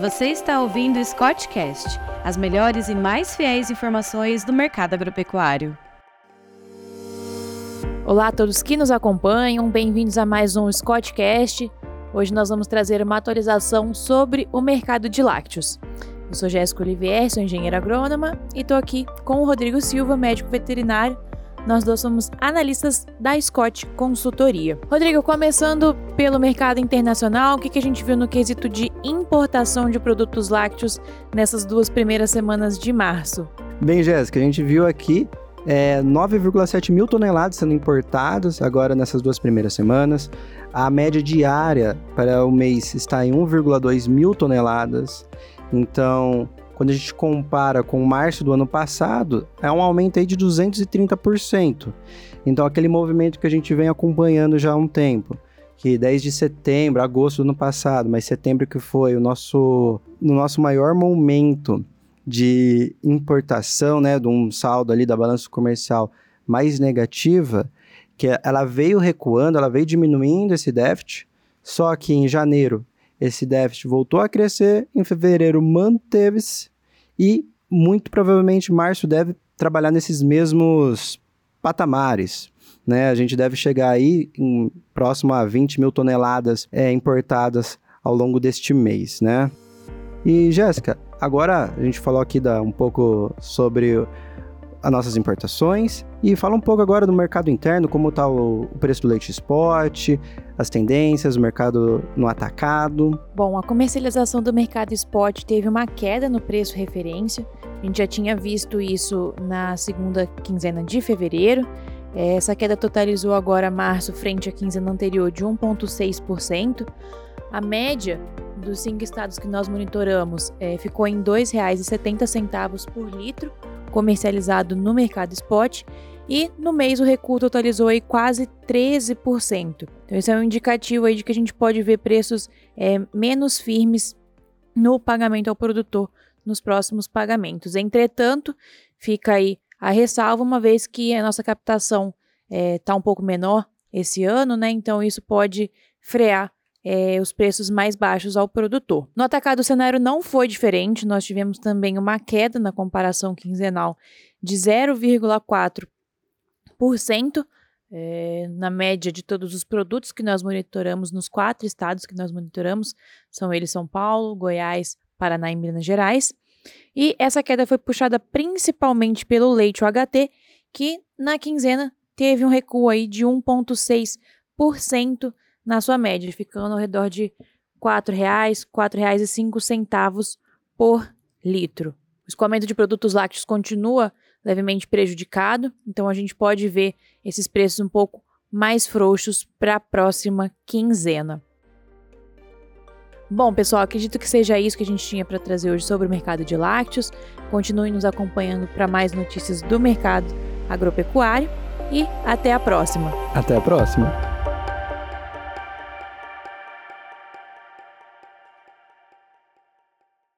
Você está ouvindo o Scottcast, as melhores e mais fiéis informações do mercado agropecuário. Olá a todos que nos acompanham, bem-vindos a mais um Scottcast. Hoje nós vamos trazer uma atualização sobre o mercado de lácteos. Eu sou Jéssica Olivier, sou engenheira agrônoma e estou aqui com o Rodrigo Silva, médico veterinário, nós dois somos analistas da Scott Consultoria. Rodrigo, começando pelo mercado internacional, o que, que a gente viu no quesito de importação de produtos lácteos nessas duas primeiras semanas de março? Bem, Jéssica, a gente viu aqui é, 9,7 mil toneladas sendo importadas agora nessas duas primeiras semanas. A média diária para o mês está em 1,2 mil toneladas. Então, quando a gente compara com março do ano passado, é um aumento aí de 230%. Então, aquele movimento que a gente vem acompanhando já há um tempo, que desde setembro, agosto do ano passado, mas setembro que foi o nosso, no nosso maior momento de importação, né, de um saldo ali da balança comercial mais negativa, que ela veio recuando, ela veio diminuindo esse déficit, só que em janeiro esse déficit voltou a crescer, em fevereiro manteve-se e muito provavelmente março deve trabalhar nesses mesmos patamares. Né? A gente deve chegar aí em, próximo a 20 mil toneladas é, importadas ao longo deste mês. Né? E Jéssica, agora a gente falou aqui da, um pouco sobre as nossas importações e fala um pouco agora do mercado interno, como está o, o, preço do leite spot, as tendências, o mercado no atacado. Bom, a comercialização do mercado spot teve uma queda no preço referência. A gente já tinha visto isso na segunda quinzena de fevereiro. É, essa queda totalizou agora março frente à quinzena anterior de 1,6%. A média dos cinco estados que nós monitoramos é, ficou em R$ 2,70 por litro, comercializado no mercado spot e no mês o recuo totalizou aí quase 13%. Então isso é um indicativo aí de que a gente pode ver preços é, menos firmes no pagamento ao produtor nos próximos pagamentos. Entretanto, fica aí a ressalva, uma vez que a nossa captação está é, tá um pouco menor esse ano, né? Então isso pode frear é, os preços mais baixos ao produtor. No atacado, o cenário não foi diferente, nós tivemos também uma queda na comparação quinzenal de 0,4%. É, na média de todos os produtos que nós monitoramos nos quatro estados que nós monitoramos, são eles São Paulo, Goiás, Paraná e Minas Gerais. E essa queda foi puxada principalmente pelo leite UHT, que na quinzena teve um recuo aí de 1,6% na sua média, ficando ao redor de R$ 4,00, R$ 4,05 por litro. O escoamento de produtos lácteos continua levemente prejudicado, então a gente pode ver esses preços um pouco mais frouxos para a próxima quinzena. Bom, pessoal, acredito que seja isso que a gente tinha para trazer hoje sobre o mercado de lácteos. Continue nos acompanhando para mais notícias do mercado agropecuário e até a próxima. Até a próxima.